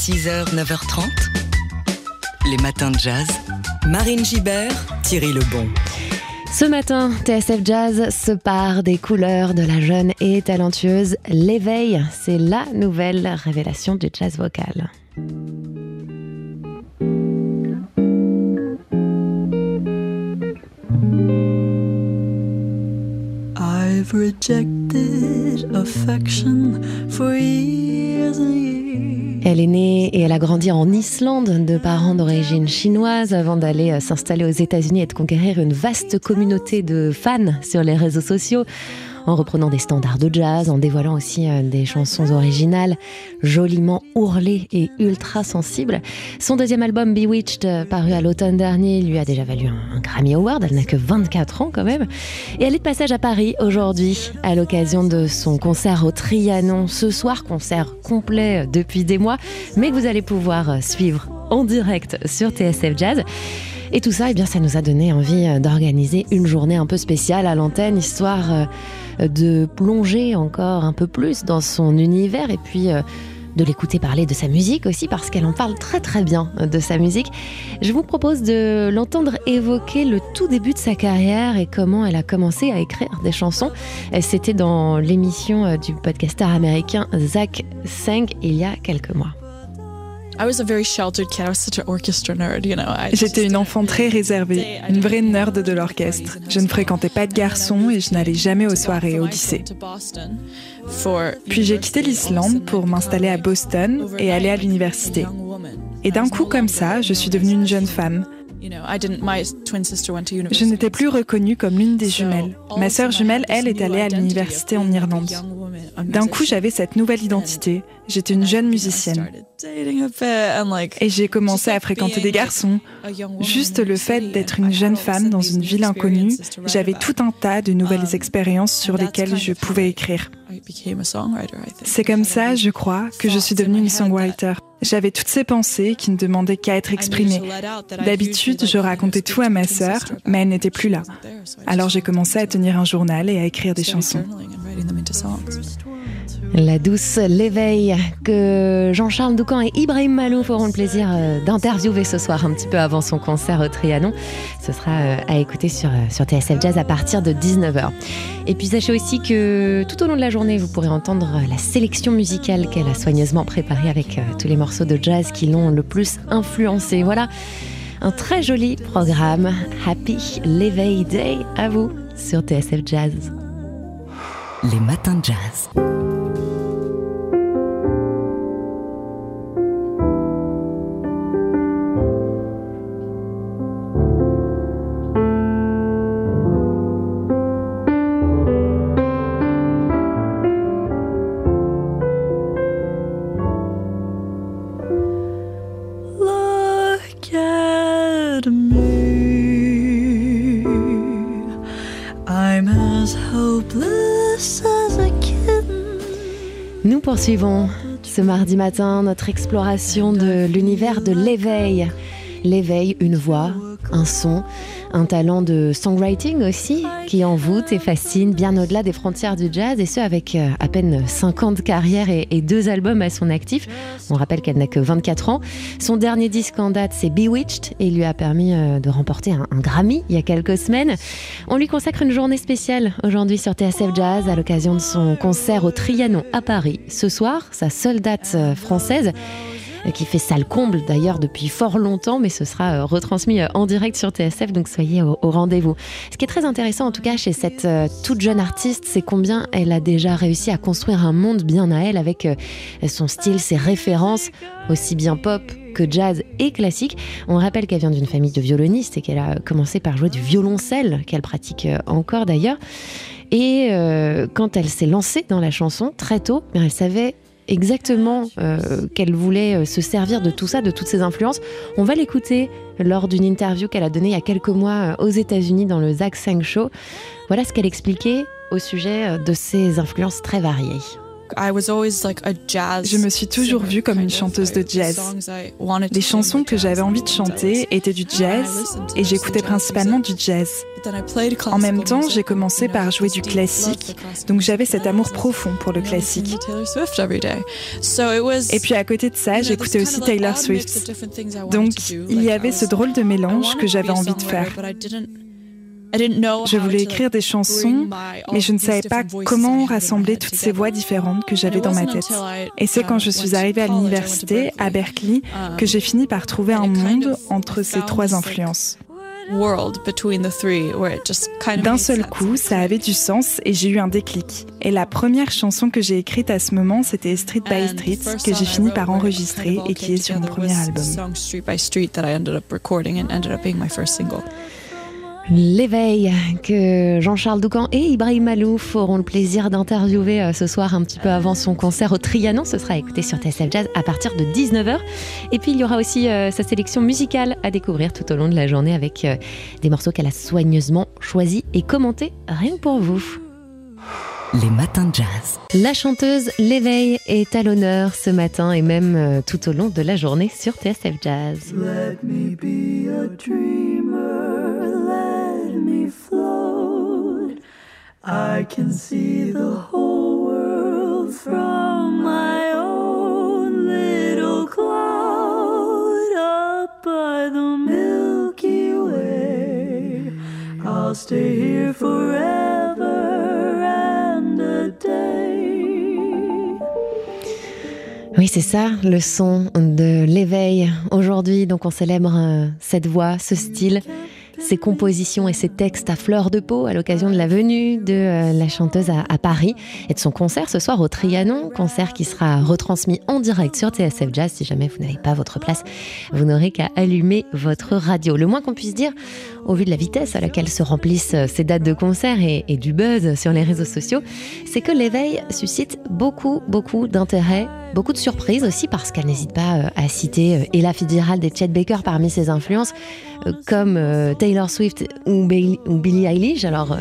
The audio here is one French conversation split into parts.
6h, 9h30. Les matins de jazz. Marine Gibert, Thierry Lebon. Ce matin, TSF Jazz se part des couleurs de la jeune et talentueuse L'éveil. C'est la nouvelle révélation du jazz vocal. I've rejected affection for years and years. Elle est née et elle a grandi en Islande de parents d'origine chinoise avant d'aller euh, s'installer aux États-Unis et de conquérir une vaste communauté de fans sur les réseaux sociaux en reprenant des standards de jazz, en dévoilant aussi euh, des chansons originales, joliment ourlées et ultra sensibles. Son deuxième album Bewitched, euh, paru à l'automne dernier, lui a déjà valu un, Grammy Award. Elle n'a que 24 ans quand même. Et elle est de passage à Paris aujourd'hui, à l'occasion de son concert au Trianon. Ce soir, concert complet depuis des mois, mais que vous allez pouvoir euh, suivre en direct sur TSF Jazz. Et tout ça, eh bien, ça nous a donné envie d'organiser une journée un peu spéciale à l'antenne, histoire de plonger encore un peu plus dans son univers et puis euh, de l'écouter parler de sa musique aussi parce qu'elle en parle très très bien de sa musique. Je vous propose de l'entendre évoquer le tout début de sa carrière et comment elle a commencé à écrire des chansons. C'était dans l'émission euh, du podcaster américain Zach Sang il y a quelques mois. J'étais une enfant très réservée, une vraie nerd de l'orchestre. Je ne fréquentais pas de garçons et je n'allais jamais aux soirées au lycée. Puis j'ai quitté l'Islande pour m'installer à Boston et aller à l'université. Et d'un coup comme ça, je suis devenue une jeune femme. Je n'étais plus reconnue comme l'une des jumelles. Ma sœur jumelle, elle, est allée à l'université en Irlande. D'un coup, j'avais cette nouvelle identité. J'étais une jeune musicienne. Et j'ai commencé à fréquenter des garçons. Juste le fait d'être une jeune femme dans une ville inconnue, j'avais tout un tas de nouvelles um, expériences sur lesquelles je pouvais écrire. C'est comme ça, je crois, que je suis devenue une songwriter. J'avais toutes ces pensées qui ne demandaient qu'à être exprimées. D'habitude, je racontais tout à ma sœur, mais elle n'était plus là. Alors j'ai commencé à tenir un journal et à écrire des chansons. La douce l'éveil que Jean-Charles Doucan et Ibrahim Malouf auront le plaisir euh, d'interviewer ce soir un petit peu avant son concert au Trianon. Ce sera euh, à écouter sur, euh, sur TSF Jazz à partir de 19h. Et puis sachez aussi que tout au long de la journée, vous pourrez entendre la sélection musicale qu'elle a soigneusement préparée avec tous les morceaux de jazz qui l'ont le plus influencé. Voilà un très joli programme. Happy L'éveil Day à vous sur TSF Jazz. Les matins de jazz. Poursuivons ce mardi matin notre exploration de l'univers de l'éveil. L'éveil, une voix, un son, un talent de songwriting aussi qui envoûte et fascine bien au-delà des frontières du jazz et ce avec euh, à peine 5 ans de carrière et, deux albums à son actif. On rappelle qu'elle n'a que 24 ans. Son dernier disque en date c'est Bewitched et lui a permis euh, de remporter un, un Grammy il y a quelques semaines. On lui consacre une journée spéciale aujourd'hui sur TSF Jazz à l'occasion de son concert au Trianon à Paris. Ce soir, sa seule date euh, française qui fait salle comble d'ailleurs depuis fort longtemps, mais ce sera euh, retransmis euh, en direct sur TSF, donc soyez au, rendez-vous. Ce qui est très intéressant en tout cas chez cette euh, toute jeune artiste, c'est combien elle a déjà réussi à construire un monde bien à elle avec son style, ses références, aussi bien pop que jazz et classique. On rappelle qu'elle vient d'une famille de violonistes et qu'elle a commencé par jouer du violoncelle, qu'elle pratique encore d'ailleurs. Et quand elle s'est lancée dans la chanson très tôt, elle savait exactement euh, qu'elle voulait euh, se servir de tout ça, de toutes ces influences. On va l'écouter lors d'une interview qu'elle a donnée il y a quelques mois euh, aux États-Unis dans le Zach Sang Show. Voilà ce qu'elle expliquait au sujet de ces influences très variées. Je me suis toujours vue comme une chanteuse de jazz. Les chansons que j'avais envie de chanter étaient du jazz et j'écoutais principalement du jazz. En même temps, j'ai commencé par jouer du classique, donc j'avais cet amour profond pour le classique. Et puis à côté de ça, j'écoutais aussi Taylor Swift. Donc il y avait ce drôle de mélange que j'avais envie de faire. Je voulais écrire des chansons, mais je ne savais pas comment rassembler toutes ces voix différentes que j'avais dans ma tête. Et c'est quand je suis arrivée à l'université, à Berkeley, que j'ai fini par trouver un monde entre ces trois influences. D'un seul coup, ça avait du sens et j'ai eu un déclic. Et la première chanson que j'ai écrite à ce moment, c'était Street by Street, que j'ai fini par enregistrer et qui est sur mon premier album. L'éveil que Jean-Charles Doucan et Ibrahim Malouf auront le plaisir d'interviewer euh, ce soir un petit peu avant son concert au Trianon. Ce sera écouté sur TSF Jazz à partir de 19h. Et puis il y aura aussi euh, sa sélection musicale à découvrir tout au long de la journée avec euh, des morceaux qu'elle a soigneusement choisis et commentés rien que pour vous. Les matins de jazz. La chanteuse L'éveil est à l'honneur ce matin et même tout au long de la journée sur TSF Jazz. I can see the whole world from my own little cloud up by the Milky Way. I'll stay here forever and a day. Oui, c'est ça, le son de l'éveil. Aujourd'hui, donc, on célèbre euh, cette voix, ce style ses compositions et ses textes à fleur de peau à l'occasion de la venue de euh, la chanteuse à, Paris et de son concert ce soir au Trianon, concert qui sera retransmis en direct sur TSF Jazz. Si jamais vous n'avez pas votre place, vous n'aurez qu'à allumer votre radio. Le moins qu'on puisse dire, au vu de la vitesse à laquelle se remplissent euh, ces dates de concert et, du buzz sur les réseaux sociaux, c'est que l'éveil suscite beaucoup, beaucoup d'intérêt Beaucoup de surprises aussi parce qu'elle n'hésite pas euh, à citer Ella Fitzgerald et Chet Baker parmi ses influences, comme Taylor Swift ou, Billie Eilish. Alors euh,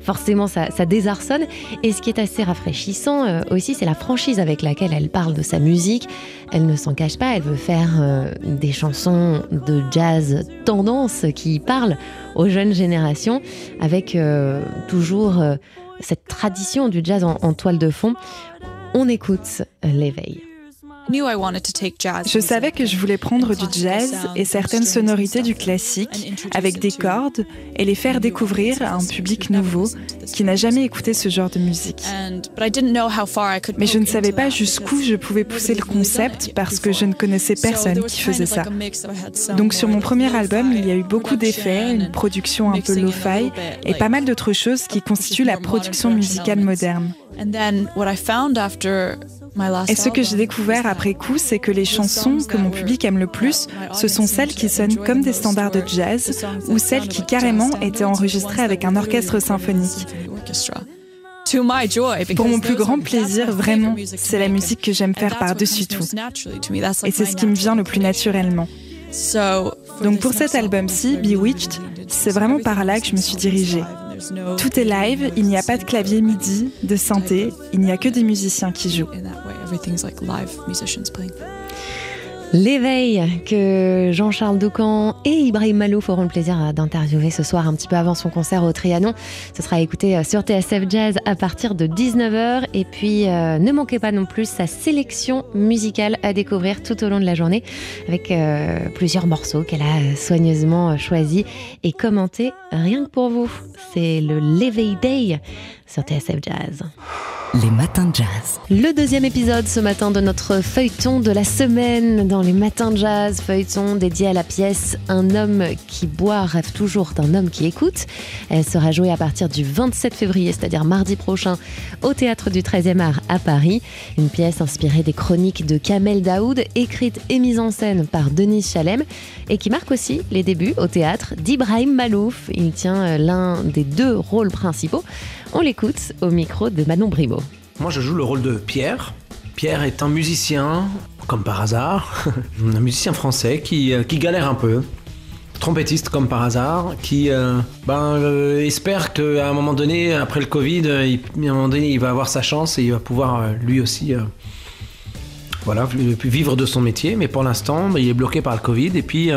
forcément, ça, désarçonne. Et ce qui est assez rafraîchissant euh, aussi, c'est la franchise avec laquelle elle parle de sa musique. Elle ne s'en cache pas, elle veut faire euh, des chansons de jazz tendance qui parlent aux jeunes générations avec toujours cette tradition du jazz en toile de fond. On écoute l'éveil. Je savais que je voulais prendre du jazz et certaines sonorités du classique avec des cordes et les faire découvrir à un public nouveau qui n'a jamais écouté ce genre de musique. Mais je ne savais pas jusqu'où je pouvais pousser le concept parce que je ne connaissais personne qui faisait ça. Donc sur mon premier album, il y a eu beaucoup d'effets, une production un peu lo-fi et pas mal d'autres choses qui constituent la production musicale moderne. Et ce que j'ai découvert après coup, c'est que les chansons que mon public aime le plus, ce sont celles qui sonnent comme des standards de jazz ou celles qui carrément étaient enregistrées avec un orchestre symphonique. Pour mon plus grand plaisir, vraiment, c'est la musique que j'aime faire par-dessus tout. Et c'est ce qui me vient le plus naturellement. Donc pour cet album-ci, Bewitched, c'est vraiment par là que je me suis dirigée. Tout est live, il n'y a pas de clavier MIDI, de synthé, il n'y a que des musiciens qui jouent. L'éveil que Jean-Charles Doucan et Ibrahim Malouf auront le plaisir d'interviewer ce soir un petit peu avant son concert au Trianon. Ce sera écouté euh, sur TSF Jazz à partir de 19h. Et puis euh, ne manquez pas non plus sa sélection musicale à découvrir tout au long de la journée avec euh, plusieurs morceaux qu'elle a soigneusement choisis et commentés rien que pour vous. C'est le L'éveil Day sur TSF Jazz. Les matins de jazz. Le deuxième épisode ce matin de notre feuilleton de la semaine dans les matins de jazz, feuilleton dédié à la pièce Un homme qui boit rêve toujours d'un homme qui écoute. Elle sera jouée à partir du 27 février, c'est-à-dire mardi prochain, au théâtre du 13e art à Paris. Une pièce inspirée des chroniques de Kamel Daoud, écrite et mise en scène par Denis Chalem et qui marque aussi les débuts au théâtre d'Ibrahim Malouf. Il tient euh, l'un des deux rôles principaux. On l'écoute au micro de Manon Brimaud. Moi, je joue le rôle de Pierre. Pierre est un musicien, comme par hasard, un musicien français qui, euh, qui galère un peu. trompettiste comme par hasard, qui euh, ben, euh, espère qu'à un moment donné, après le Covid, il, un moment donné, il va avoir sa chance et il va pouvoir lui aussi voilà, vivre de son métier. Mais pour l'instant, ben, il est bloqué par le Covid. Et puis,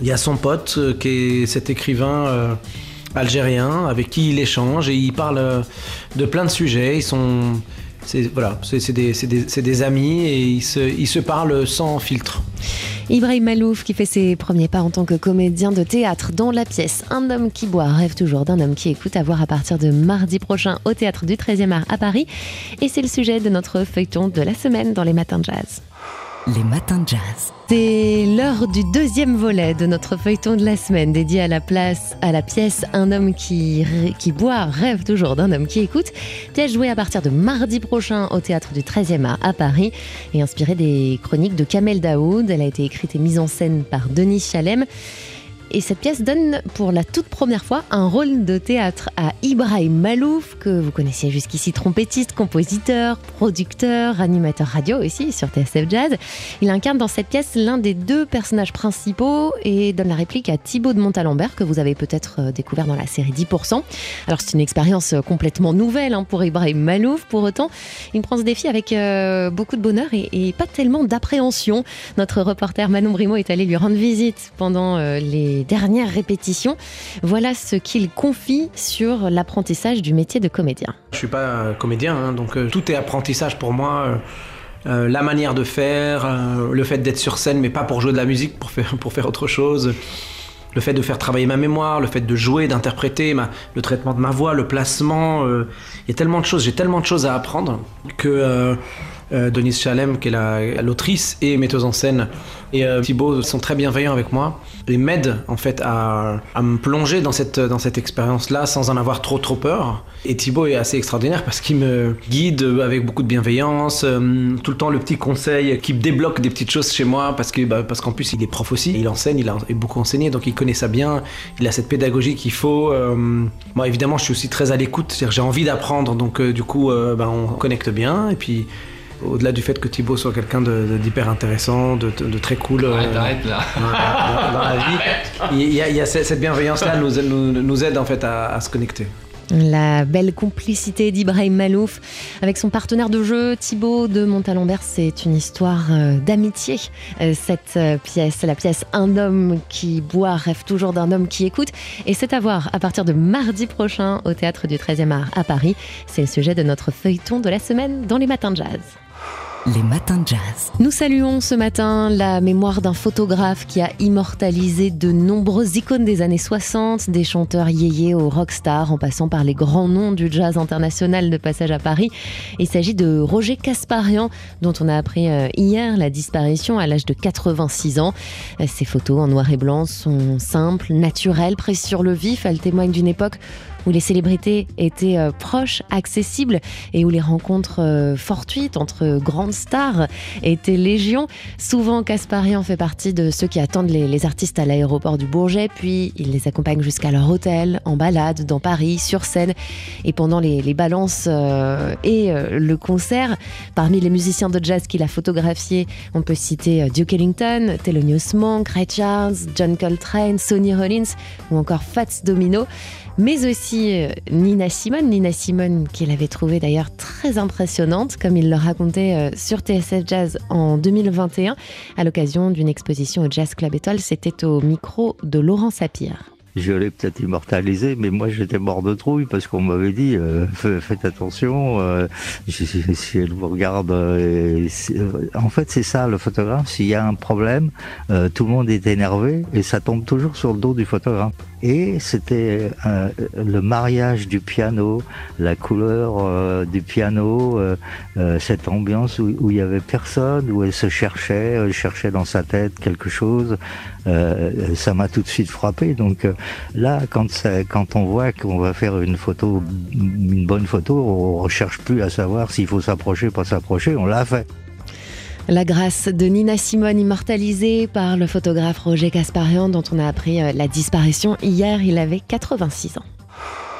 il y a son pote qui est cet écrivain algérien avec qui il échange et il parle de plein de sujets. Ils sont c'est voilà, des, amis et ils se, ils se parlent sans filtre. Ibrahim Malouf qui fait ses premiers pas en tant que comédien de théâtre dans la pièce Un homme qui boit rêve toujours d'un homme qui écoute à voir à partir de mardi prochain au théâtre du 13e art à Paris. Et c'est le sujet de notre feuilleton de la semaine dans les matins de jazz. Les matins de jazz. C'est l'heure du deuxième volet de notre feuilleton de la semaine dédié à la place, à la pièce Un homme qui, qui boit rêve toujours d'un homme qui écoute. Pièce jouée à partir de mardi prochain au théâtre du 13e art à Paris et inspirée des chroniques de Kamel Daoud. Elle a été écrite et mise en scène par Denis Chalem. Et cette pièce donne pour la toute première fois un rôle de théâtre à Ibrahim Malouf, que vous connaissiez jusqu'ici, trompettiste, compositeur, producteur, animateur radio aussi sur TSF Jazz. Il incarne dans cette pièce l'un des deux personnages principaux et donne la réplique à Thibaut de Montalembert, que vous avez peut-être euh, découvert dans la série 10%. Alors c'est une expérience euh, complètement nouvelle hein, pour Ibrahim Malouf, pour autant, il prend ce défi avec euh, beaucoup de bonheur et, pas tellement d'appréhension. Notre reporter Manon Brimo est allé lui rendre visite pendant les dernières répétitions. Voilà ce qu'il confie sur l'apprentissage du métier de comédien. Je suis pas comédien, hein, donc euh, tout est apprentissage pour moi. Euh, euh, la manière de faire, le fait d'être sur scène, mais pas pour jouer de la musique, pour faire autre chose. Le fait de faire travailler ma mémoire, le fait de jouer, d'interpréter, le traitement de ma voix, le placement. il y a tellement de choses, j'ai tellement de choses à apprendre que euh, Denise Chalem, qui est l'autrice et metteuse en scène, et euh, Thibaut sont très bienveillants avec moi et m'aident en fait à, me plonger dans cette, dans cette expérience-là sans en avoir trop trop peur. Et Thibaut est assez extraordinaire parce qu'il me guide avec beaucoup de bienveillance, euh, tout le temps le petit conseil qui débloque des petites choses chez moi parce que bah, parce qu'en plus il est prof aussi, il enseigne, il a beaucoup enseigné donc il connaît ça bien, il a cette pédagogie qu'il faut. moi évidemment je suis aussi très à l'écoute, j'ai envie d'apprendre donc du coup bah, on connecte bien et puis au-delà du fait que Thibaut soit quelqu'un d'hyper intéressant, de, très cool euh, là. Dans, la vie, il y, a, cette bienveillance-là nous, nous, aide en fait à, se connecter. La belle complicité d'Ibrahim Malouf avec son partenaire de jeu Thibaut de Montalembert, c'est une histoire euh, d'amitié. Euh, cette pièce, la pièce Un homme qui boit rêve toujours d'un homme qui écoute. Et c'est à voir à partir de mardi prochain au théâtre du 13e art à Paris. C'est le sujet de notre feuilleton de la semaine dans les matins de jazz. Les matins de jazz. Nous saluons ce matin la mémoire d'un photographe qui a immortalisé de nombreuses icônes des années 60, des chanteurs yéyés aux rockstars en passant par les grands noms du jazz international de passage à Paris. Il s'agit de Roger Kasparian, dont on a appris euh, hier la disparition à l'âge de 86 ans. Ces photos en noir et blanc sont simples, naturelles, prises sur le vif. Elles témoignent d'une époque où les célébrités étaient euh, proches, accessibles et où les rencontres euh, fortuites entre grandes stars étaient légion. Souvent, Casparian fait partie de ceux qui attendent les, artistes à l'aéroport du Bourget, puis il les accompagne jusqu'à leur hôtel, en balade, dans Paris, sur scène. Et pendant les, balances euh, et le concert, parmi les musiciens de jazz qu'il a photographiés, on peut citer Duke Ellington, Thelonious Monk, Ray Charles, John Coltrane, Sonny Rollins ou encore Fats Domino mais aussi euh, Nina Simone. Nina Simone, qu'il avait trouvé d'ailleurs très impressionnante, comme il le racontait euh, sur TSF Jazz en 2021, à l'occasion d'une exposition au Jazz Club Étoile. C'était au micro de Laurent Sapir je l'ai peut-être immortalisé, mais moi j'étais mort de trouille parce qu'on m'avait dit euh, faites attention, euh, si, elle vous regarde. Euh, en fait, c'est ça le photographe. S'il y a un problème, tout le monde est énervé et ça tombe toujours sur le dos du photographe. Et c'était le mariage du piano, la couleur du piano, cette ambiance où, il y avait personne, où elle se cherchait, elle cherchait dans sa tête quelque chose. ça m'a tout de suite frappé. Donc Là, quand, on voit qu'on va faire une photo, une bonne photo, on recherche plus à savoir s'il faut s'approcher, pas s'approcher, on l'a fait. La grâce de Nina Simone immortalisée par le photographe Roger Casparian dont on a appris euh, la disparition hier, il avait 86 ans.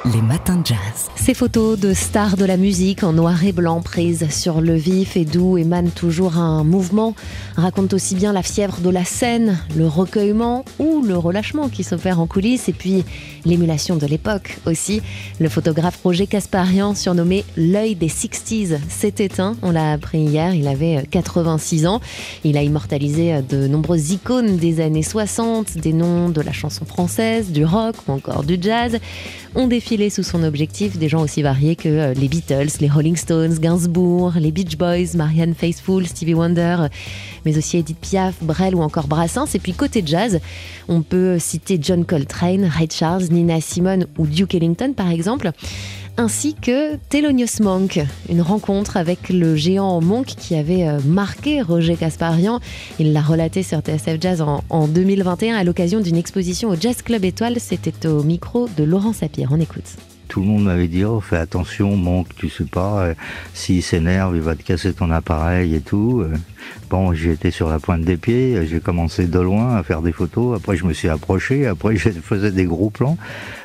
Les matins de jazz. Ces photos de stars de la musique en noir et blanc prises sur le vif et d'où émane toujours un mouvement racontent aussi bien la fièvre de la scène, le recueillement ou le relâchement qui s'opère en coulisses et puis l'émulation de l'époque aussi. Le photographe Roger Casparian, surnommé l'œil des 60s, s'est éteint. On l'a appris hier, il avait 86 ans. Il a immortalisé de nombreuses icônes des années 60, des noms de la chanson française, du rock ou encore du jazz. On défile sous son objectif des gens aussi variés que euh, les Beatles, les Rolling Stones, Gainsbourg, les Beach Boys, Marianne Faithfull, Stevie Wonder, mais aussi Edith Piaf, Brel ou encore Brassens. Et puis côté jazz, on peut citer John Coltrane, Ray Charles, Nina Simone ou Duke Ellington par exemple ainsi que Thelonious Monk, une rencontre avec le géant Monk qui avait euh, marqué Roger Casparian. Il l'a relaté sur TSF Jazz en, 2021 à l'occasion d'une exposition au Jazz Club Étoile. C'était au micro de Laurent Sapir. On écoute tout le monde m'avait dit oh fais attention Monk tu sais pas euh, s'il s'énerve il va te casser ton appareil et tout euh. bon été sur la pointe des pieds j'ai commencé de loin à faire des photos après je me suis approché après je faisais des gros plans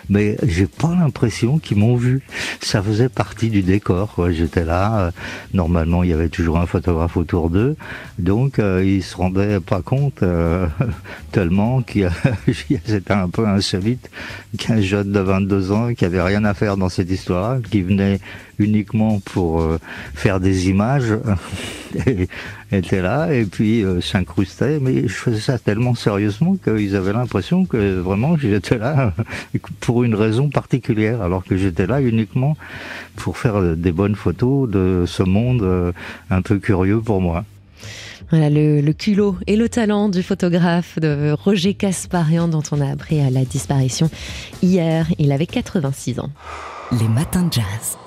mais j'ai pas l'impression qu'ils m'ont vu. Ça faisait partie du décor. J'étais là. Euh, normalement, il y avait toujours un photographe autour d'eux, donc euh, ils se rendaient pas compte euh, tellement qu'il c'était un peu insolite qu'un jeune de 22 ans qui avait rien à faire dans cette histoire, qui venait uniquement pour euh, faire des images était là et puis s'incrustait mais je faisais ça tellement sérieusement qu'ils avaient l'impression que vraiment j'étais là pour une raison particulière, alors que j'étais là uniquement pour faire des bonnes photos de ce monde euh, un peu curieux pour moi. Voilà le, le, culot et le talent du photographe de Roger Casparian dont on a appris à la disparition hier. Il avait 86 ans. Les matins de jazz.